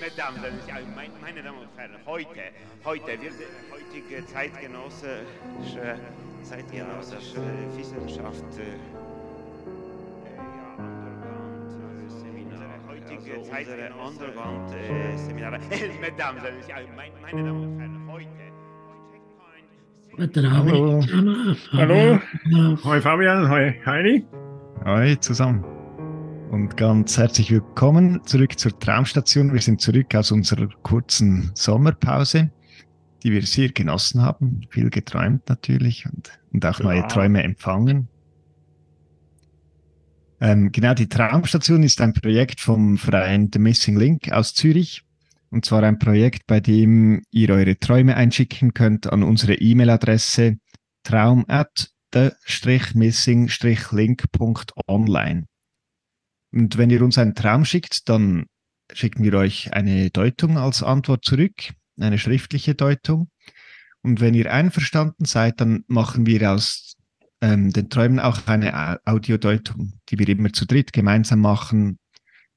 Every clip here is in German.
Mesdames, meine Damen und Herren, heute, heute wird heutige zeitgenössische, zeitgenössische Wissenschaft äh, heutige Zeit Underground-Seminare. Mesdames, meine Damen und Herren, heute. Hallo. Hallo. Hoi Fabian, hoi Heini. Hoi zusammen. Und ganz herzlich willkommen zurück zur Traumstation. Wir sind zurück aus unserer kurzen Sommerpause, die wir sehr genossen haben. Viel geträumt natürlich und, und auch neue Träume empfangen. Ähm, genau, die Traumstation ist ein Projekt vom Verein The Missing Link aus Zürich. Und zwar ein Projekt, bei dem ihr eure Träume einschicken könnt an unsere E-Mail-Adresse traum at the-missing-link.online. Und wenn ihr uns einen Traum schickt, dann schicken wir euch eine Deutung als Antwort zurück, eine schriftliche Deutung. Und wenn ihr einverstanden seid, dann machen wir aus ähm, den Träumen auch eine Audiodeutung, die wir immer zu dritt gemeinsam machen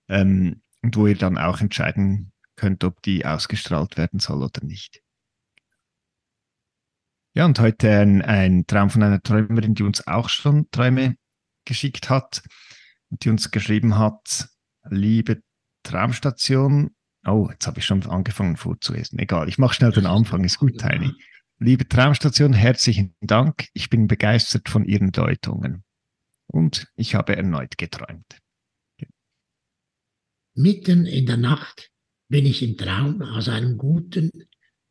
ähm, und wo ihr dann auch entscheiden könnt, ob die ausgestrahlt werden soll oder nicht. Ja, und heute ein, ein Traum von einer Träumerin, die uns auch schon Träume geschickt hat und die uns geschrieben hat, liebe Traumstation, oh, jetzt habe ich schon angefangen vorzulesen. Egal, ich mache schnell den Anfang, ist gut, Heini. Liebe Traumstation, herzlichen Dank. Ich bin begeistert von Ihren Deutungen. Und ich habe erneut geträumt. Mitten in der Nacht bin ich im Traum aus einem guten,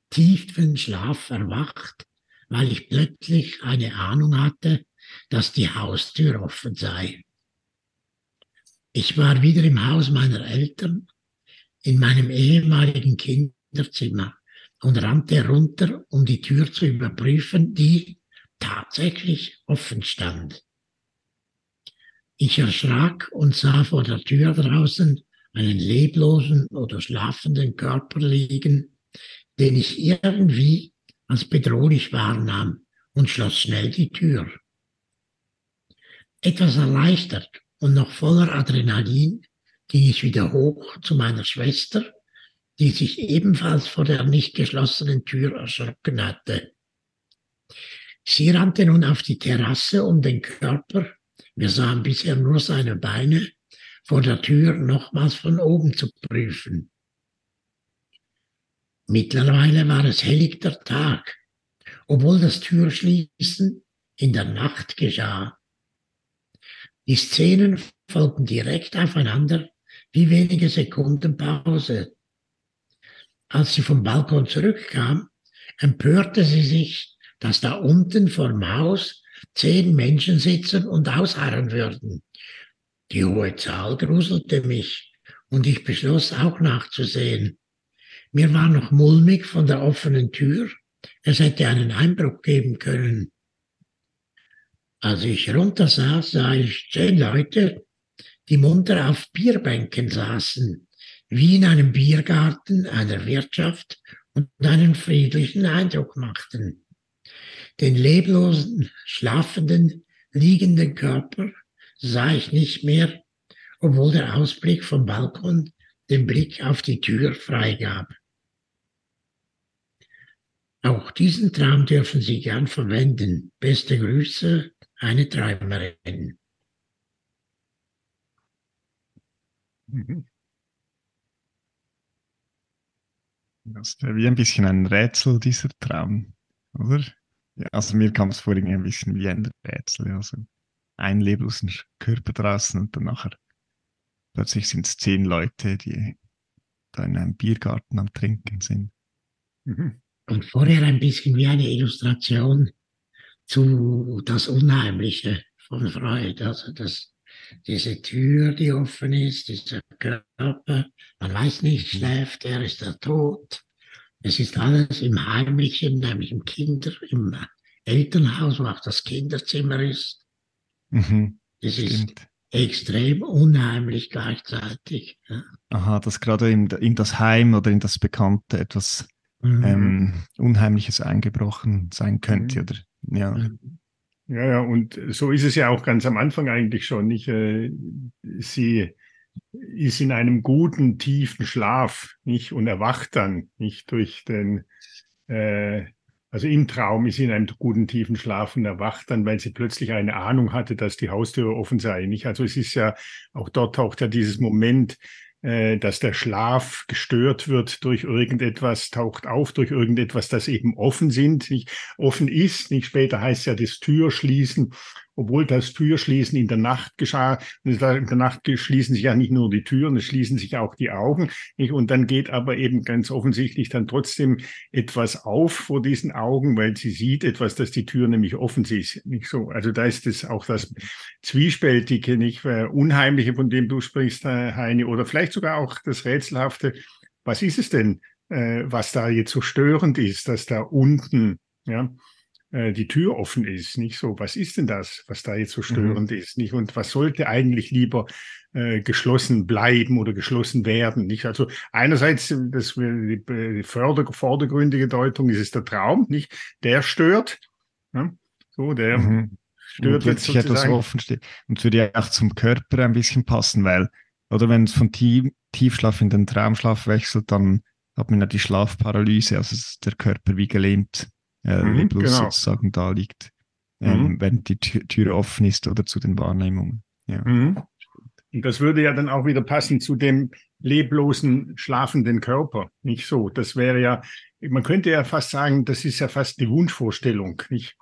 tiefen Schlaf erwacht, weil ich plötzlich eine Ahnung hatte, dass die Haustür offen sei. Ich war wieder im Haus meiner Eltern, in meinem ehemaligen Kinderzimmer und rannte runter, um die Tür zu überprüfen, die tatsächlich offen stand. Ich erschrak und sah vor der Tür draußen einen leblosen oder schlafenden Körper liegen, den ich irgendwie als bedrohlich wahrnahm und schloss schnell die Tür. Etwas erleichtert und noch voller Adrenalin ging ich wieder hoch zu meiner Schwester, die sich ebenfalls vor der nicht geschlossenen Tür erschrocken hatte. Sie rannte nun auf die Terrasse um den Körper, wir sahen bisher nur seine Beine, vor der Tür nochmals von oben zu prüfen. Mittlerweile war es helligter Tag, obwohl das Türschließen in der Nacht geschah. Die Szenen folgten direkt aufeinander wie wenige Sekunden Pause. Als sie vom Balkon zurückkam, empörte sie sich, dass da unten vorm Haus zehn Menschen sitzen und ausharren würden. Die hohe Zahl gruselte mich und ich beschloss auch nachzusehen. Mir war noch mulmig von der offenen Tür. Es hätte einen Einbruch geben können. Als ich runtersah, sah ich zehn Leute, die munter auf Bierbänken saßen, wie in einem Biergarten einer Wirtschaft und einen friedlichen Eindruck machten. Den leblosen, schlafenden, liegenden Körper sah ich nicht mehr, obwohl der Ausblick vom Balkon den Blick auf die Tür freigab. Auch diesen Traum dürfen Sie gern verwenden. Beste Grüße, eine Träumerin. Das wäre wie ein bisschen ein Rätsel, dieser Traum, oder? Ja, also mir kam es vorhin ein bisschen wie ein Rätsel. Also ein leblosen Körper draußen und dann nachher plötzlich sind es zehn Leute, die da in einem Biergarten am Trinken sind. Mhm. Und vorher ein bisschen wie eine Illustration zu das Unheimliche von Freud. Also das, diese Tür, die offen ist, dieser Körper, man weiß nicht, schläft er, ist er tot. Es ist alles im Heimlichen, nämlich im Kinder, im Elternhaus, wo auch das Kinderzimmer ist. Mhm, das stimmt. ist extrem unheimlich gleichzeitig. Ja. Aha, dass gerade in, in, das Heim oder in das Bekannte etwas mhm. ähm, Unheimliches eingebrochen sein könnte, mhm. oder? Ja. Mhm. Ja, ja, und so ist es ja auch ganz am Anfang eigentlich schon. Nicht? Äh, sie ist in einem guten, tiefen Schlaf, nicht? Und erwacht dann, nicht durch den, äh, also im Traum ist sie in einem guten, tiefen Schlaf und erwacht dann, weil sie plötzlich eine Ahnung hatte, dass die Haustür offen sei, nicht? Also es ist ja, auch dort taucht ja dieses Moment dass der Schlaf gestört wird durch irgendetwas, taucht auf durch irgendetwas, das eben offen sind, nicht offen ist. Nicht später heißt ja das Türschließen obwohl das Türschließen in der Nacht geschah. In der Nacht schließen sich ja nicht nur die Türen, es schließen sich auch die Augen. Und dann geht aber eben ganz offensichtlich dann trotzdem etwas auf vor diesen Augen, weil sie sieht etwas, dass die Tür nämlich offen ist. Nicht so. Also da ist es auch das Zwiespältige, nicht äh, Unheimliche, von dem du sprichst, Heini, oder vielleicht sogar auch das Rätselhafte. Was ist es denn, äh, was da jetzt so störend ist, dass da unten, ja, äh, die Tür offen ist, nicht so, was ist denn das, was da jetzt so mhm. störend mhm. ist, nicht? Und was sollte eigentlich lieber äh, geschlossen bleiben oder geschlossen werden, nicht? Also einerseits, das die, die Förder, vordergründige Deutung ist es der Traum, nicht? Der stört, ja? so, der mhm. stört und jetzt etwas offen steht. Und würde ja auch zum Körper ein bisschen passen, weil, oder wenn es von Tief, Tiefschlaf in den Traumschlaf wechselt, dann hat man ja die Schlafparalyse, also der Körper wie gelähmt äh, mhm, bloß genau. sozusagen da liegt, ähm, mhm. während die Tür, Tür, offen ist oder zu den Wahrnehmungen. Ja. Mhm. Und das würde ja dann auch wieder passen zu dem leblosen, schlafenden Körper. Nicht so. Das wäre ja, man könnte ja fast sagen, das ist ja fast die Wunschvorstellung. Nicht?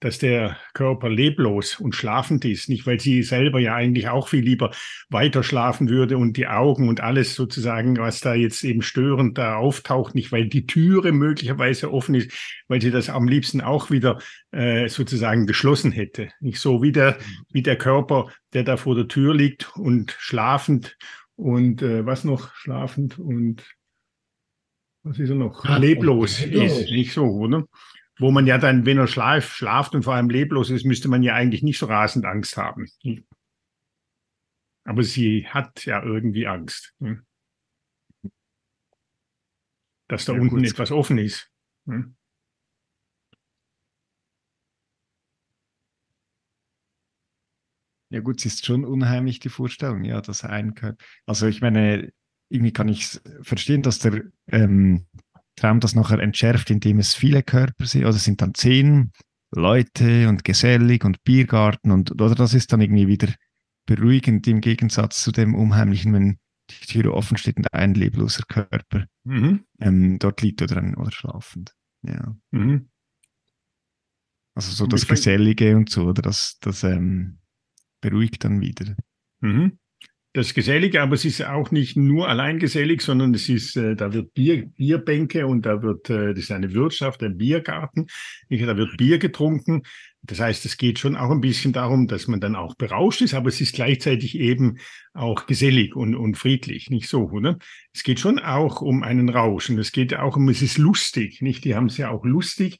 Dass der Körper leblos und schlafend ist, nicht weil sie selber ja eigentlich auch viel lieber weiter schlafen würde und die Augen und alles sozusagen, was da jetzt eben störend da auftaucht, nicht weil die Türe möglicherweise offen ist, weil sie das am liebsten auch wieder äh, sozusagen geschlossen hätte. Nicht so wie der, wie der Körper, der da vor der Tür liegt und schlafend und äh, was noch schlafend und was ist er noch? Leblos ist, nicht so, oder? Wo man ja dann, wenn er schlaf, schlaft und vor allem leblos ist, müsste man ja eigentlich nicht so rasend Angst haben. Aber sie hat ja irgendwie Angst, hm? dass da ja, unten gut. etwas offen ist. Hm? Ja gut, es ist schon unheimlich die Vorstellung, ja, dass ein. Also ich meine, irgendwie kann ich verstehen, dass der ähm, Traum das nachher entschärft, indem es viele Körper sind, oder sind dann zehn Leute und gesellig und Biergarten und oder das ist dann irgendwie wieder beruhigend im Gegensatz zu dem Unheimlichen, wenn die Tür offen steht und ein lebloser Körper mhm. ähm, dort liegt oder, oder schlafend. Ja. Mhm. Also so das Gesellige und so, oder das, das ähm, beruhigt dann wieder. Mhm das Gesellige, aber es ist auch nicht nur allein gesellig, sondern es ist, äh, da wird Bier, Bierbänke und da wird, äh, das ist eine Wirtschaft, ein Biergarten, da wird Bier getrunken. Das heißt, es geht schon auch ein bisschen darum, dass man dann auch berauscht ist, aber es ist gleichzeitig eben auch gesellig und, und friedlich, nicht so, oder? Es geht schon auch um einen Rausch und es geht auch um, es ist lustig, nicht? Die haben es ja auch lustig.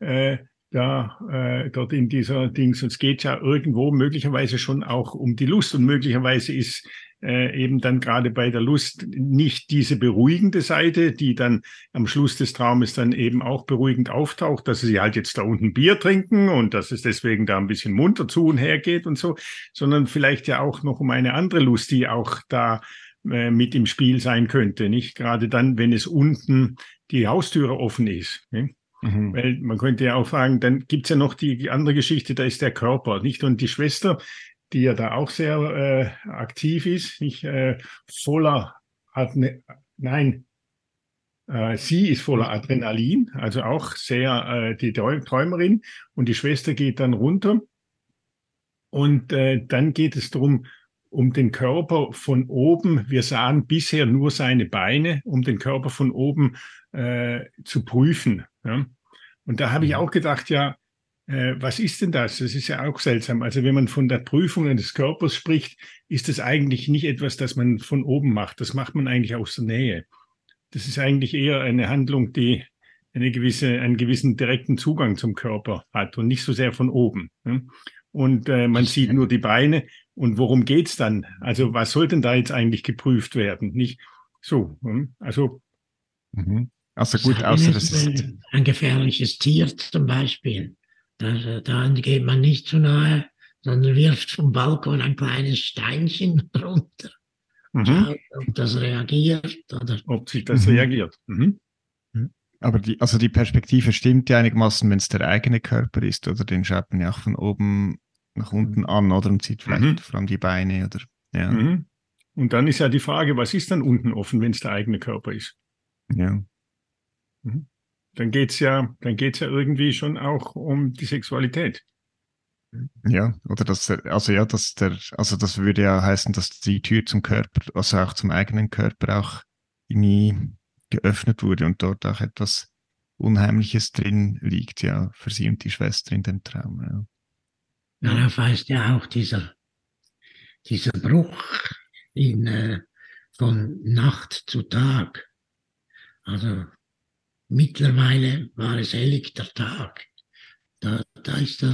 Äh, da äh, dort in dieser Dings. Und es geht ja irgendwo möglicherweise schon auch um die Lust. Und möglicherweise ist äh, eben dann gerade bei der Lust nicht diese beruhigende Seite, die dann am Schluss des Traumes dann eben auch beruhigend auftaucht, dass sie halt jetzt da unten Bier trinken und dass es deswegen da ein bisschen munter zu und her geht und so, sondern vielleicht ja auch noch um eine andere Lust, die auch da äh, mit im Spiel sein könnte. Nicht gerade dann, wenn es unten die Haustüre offen ist. Nicht? Mhm. Weil man könnte ja auch fragen, dann gibt's ja noch die, andere Geschichte, da ist der Körper, nicht? Und die Schwester, die ja da auch sehr äh, aktiv ist, nicht äh, voller, Adne nein, äh, sie ist voller. Adrenalin, also auch sehr äh, die Träumerin. Und die Schwester geht dann runter. Und äh, dann geht es darum, um den Körper von oben, wir sahen bisher nur seine Beine, um den Körper von oben äh, zu prüfen. Ja? Und da habe ich mhm. auch gedacht, ja, äh, was ist denn das? Das ist ja auch seltsam. Also wenn man von der Prüfung des Körpers spricht, ist das eigentlich nicht etwas, das man von oben macht. Das macht man eigentlich aus der Nähe. Das ist eigentlich eher eine Handlung, die eine gewisse, einen gewissen direkten Zugang zum Körper hat und nicht so sehr von oben. Ja? Und äh, man sieht nur die Beine. Und worum geht's dann? Also was soll denn da jetzt eigentlich geprüft werden? Nicht so. Hm? Also mhm. Also gut, außer das ist ein gefährliches Tier zum Beispiel. Da, da geht man nicht zu nahe, sondern wirft vom Balkon ein kleines Steinchen runter. Mhm. Schaut, ob das reagiert oder Ob sich das Mhm. reagiert. Mhm. Aber die, also die Perspektive stimmt ja einigermaßen, wenn es der eigene Körper ist, oder den schaut man ja auch von oben nach unten an, oder? Und sieht vielleicht Mhm. vor allem die Beine, oder? Ja. Mhm. Und dann ist ja die Frage, was ist dann unten offen, wenn es der eigene Körper ist? ja. Dann geht's ja, dann geht's ja irgendwie schon auch um die Sexualität. Ja, oder das, also ja, dass der, also das würde ja heißen, dass die Tür zum Körper, also auch zum eigenen Körper auch irgendwie geöffnet wurde und dort auch etwas Unheimliches drin liegt, ja, für sie und die Schwester in dem Traum. Ja. Darauf weist ja auch dieser, dieser Bruch in, äh, von Nacht zu Tag. Also mittlerweile war es helligter Tag. Da, da ist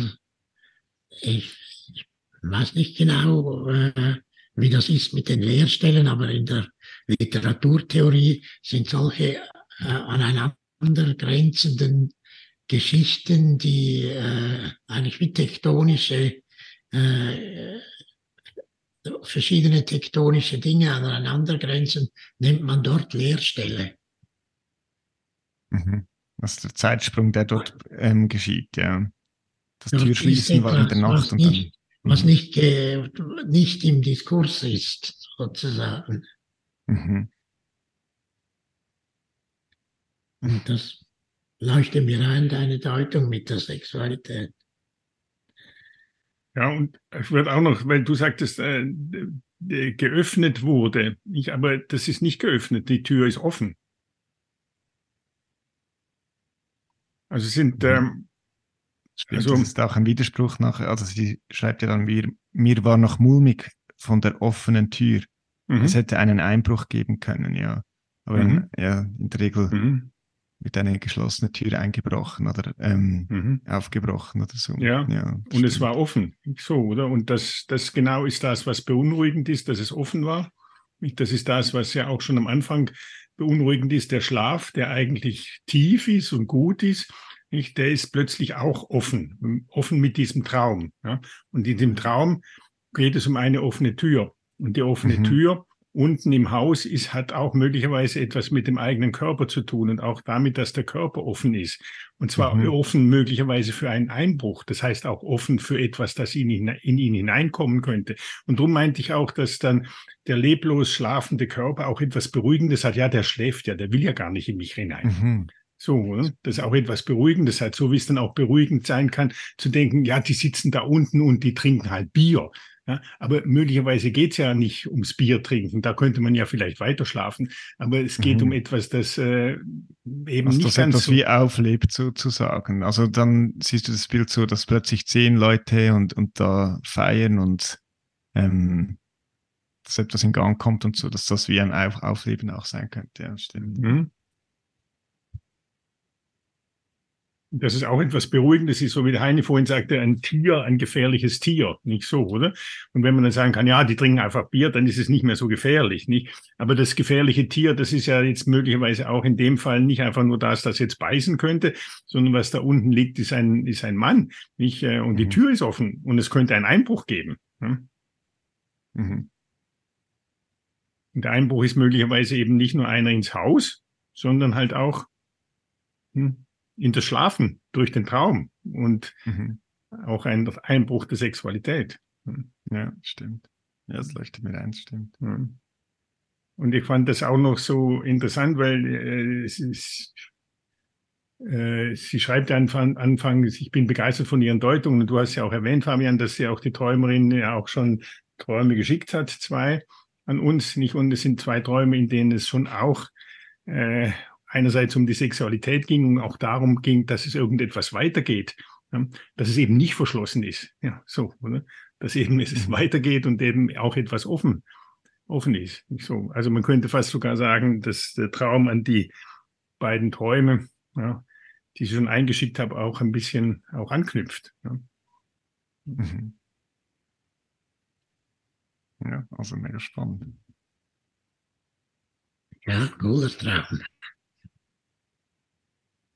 ich, ich weiß nicht genau, äh, wie das ist mit den Lehrstellen, aber in der Literaturtheorie sind solche äh, aneinander grenzenden Geschichten, die äh, eigentlich wie tektonische, äh, verschiedene tektonische Dinge aneinander grenzen, nennt man dort Leerstelle. Mhm. Also der Zeitsprung, der dort ähm, geschieht, ja. Das Ja, Türschließen ist war in der Nacht was und dann. nicht- Was Mhm. nicht, ge, nicht im Diskurs ist, sozusagen. Mhm. Und das leuchtet mir ein, deine Deutung mit der Sexualität. Ja, und ich würde auch noch, weil du sagtest, äh, geöffnet wurde. Ich, aber das ist nicht geöffnet, die Tür ist offen. Also es sind, Mhm. ähm, Stimmt, Also- das ist auch ein Widerspruch nachher. Also sie schreibt ja dann, mir, mir war noch mulmig von der offenen Tür. mhm, Es hätte einen Einbruch geben können, ja. Aber Mhm. in, ja, in der Regel mhm, wird eine geschlossene Tür eingebrochen oder ähm, mhm. aufgebrochen oder so. Ja, das Und es stimmt. war offen, so, oder? Und das, das genau ist das, was beunruhigend ist, dass es offen war. Das ist das, was ja auch schon am Anfang beunruhigend ist. Der Schlaf, der eigentlich tief ist und gut ist, nicht, der ist plötzlich auch offen, offen mit diesem Traum. Ja? Und in dem Traum geht es um eine offene Tür. Und die offene Mhm. Tür unten im Haus ist, hat auch möglicherweise etwas mit dem eigenen Körper zu tun und auch damit, dass der Körper offen ist. Und zwar Mhm. offen möglicherweise für einen Einbruch. Das heißt auch offen für etwas, das in ihn, in ihn hineinkommen könnte. Und darum meinte ich auch, dass dann der leblos schlafende Körper auch etwas Beruhigendes hat. Ja, der schläft ja, der will ja gar nicht in mich hinein. Mhm. So, das ist auch etwas Beruhigendes hat, so wie es dann auch beruhigend sein kann, zu denken, ja, die sitzen da unten und die trinken halt Bier. Ja, aber möglicherweise geht's ja nicht ums Bier trinken, da könnte man ja vielleicht weiter schlafen, aber es geht Mhm. um etwas, das äh, eben Also nicht das ganz etwas so, wie auflebt sozusagen. Also dann siehst du das Bild so, dass plötzlich zehn Leute und, und da feiern und ähm, dass etwas in Gang kommt und so, dass das wie ein Auf Aufleben auch sein könnte. Ja, stimmt. Mhm. Das ist auch etwas Beruhigendes, ist so wie der Heini vorhin sagte, ein Tier, ein gefährliches Tier, nicht so, oder? Und wenn man dann sagen kann, ja, die trinken einfach Bier, dann ist es nicht mehr so gefährlich, nicht? Aber das gefährliche Tier, das ist ja jetzt möglicherweise auch in dem Fall nicht einfach nur das, das jetzt beißen könnte, sondern was da unten liegt, ist ein, ist ein Mann, nicht? Äh, Und die Mhm. Tür ist offen und es könnte einen Einbruch geben. hm? Mhm. Und der Einbruch ist möglicherweise eben nicht nur einer ins Haus, sondern halt auch hm, in das Schlafen durch den Traum und Mhm. auch ein Einbruch der Sexualität. Hm, Ja, stimmt. Ja, das leuchtet mir ein, stimmt. hm. Und ich fand das auch noch so interessant, weil äh, es ist, äh, sie schreibt ja Anfang, anfangs, ich bin begeistert von ihren Deutungen. Und du hast ja auch erwähnt, Fabian, dass sie auch die Träumerin ja auch schon Träume geschickt hat, zwei an uns, nicht? Und es sind zwei Träume, in denen es schon auch äh, einerseits um die Sexualität ging und auch darum ging, dass es irgendetwas weitergeht, ja, dass es eben nicht verschlossen ist. Ja, so, oder? Dass eben es Mhm. weitergeht und eben auch etwas offen, offen ist. So. Also man könnte fast sogar sagen, dass der Traum an die beiden Träume, ja, die ich schon eingeschickt habe, auch ein bisschen auch anknüpft. Ja. Mhm. Ja, also mega spannend. Ja, cooler Traum.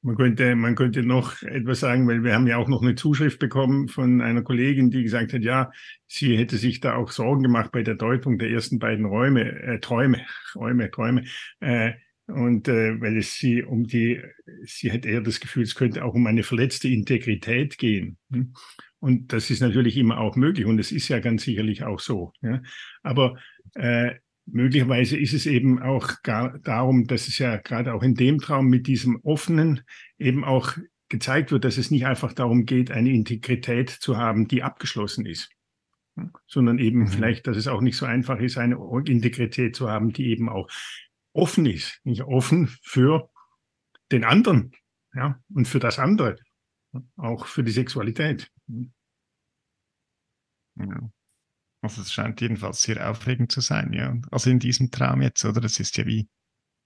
Man könnte, man könnte noch etwas sagen, weil wir haben ja auch noch eine Zuschrift bekommen von einer Kollegin, die gesagt hat, ja, sie hätte sich da auch Sorgen gemacht bei der Deutung der ersten beiden Räume, äh, Träume, Räume, Träume. Äh, und äh, weil es sie um die, sie hätte eher das Gefühl, es könnte auch um eine verletzte Integrität gehen. Hm? Und das ist natürlich immer auch möglich und es ist ja ganz sicherlich auch so. Ja? Aber äh, möglicherweise ist es eben auch gar darum, dass es ja gerade auch in dem Traum mit diesem offenen eben auch gezeigt wird, dass es nicht einfach darum geht, eine Integrität zu haben, die abgeschlossen ist, sondern eben mhm. vielleicht, dass es auch nicht so einfach ist, eine Integrität zu haben, die eben auch offen ist, nicht offen für den anderen, ja, und für das andere, auch für die Sexualität. Ja. Also es scheint jedenfalls sehr aufregend zu sein, ja. Also in diesem Traum jetzt, oder? Das ist ja wie,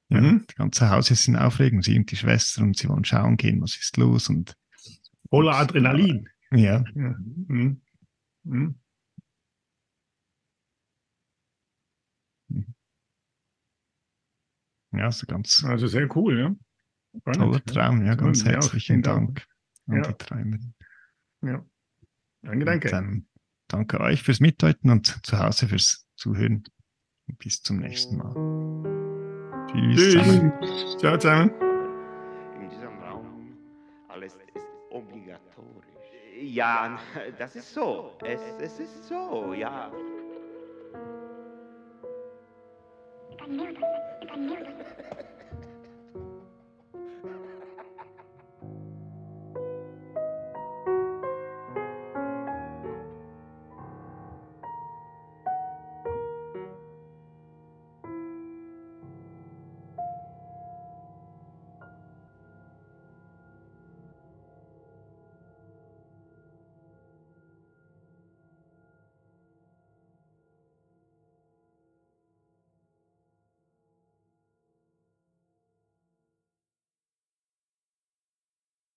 ja, mhm. das ganze Haus ist in Aufregung. Sie und die Schwester und sie wollen schauen gehen, was ist los und voller Adrenalin. Ja. ja. Mhm. Mhm. Ja, so ganz. Also sehr cool, ja. Spannend, toller Traum, ja, ganz herzlichen ja, Dank an die Träumerin. Ja. Danke, danke. Danke euch fürs Mitdeuten und zu Hause fürs Zuhören. Bis zum nächsten Mal. Tschüss. Tschüss. Ciao zusammen. In diesem Raum alles ist obligatorisch. Ja, das ist so. Es, es ist so, ja. Ich kann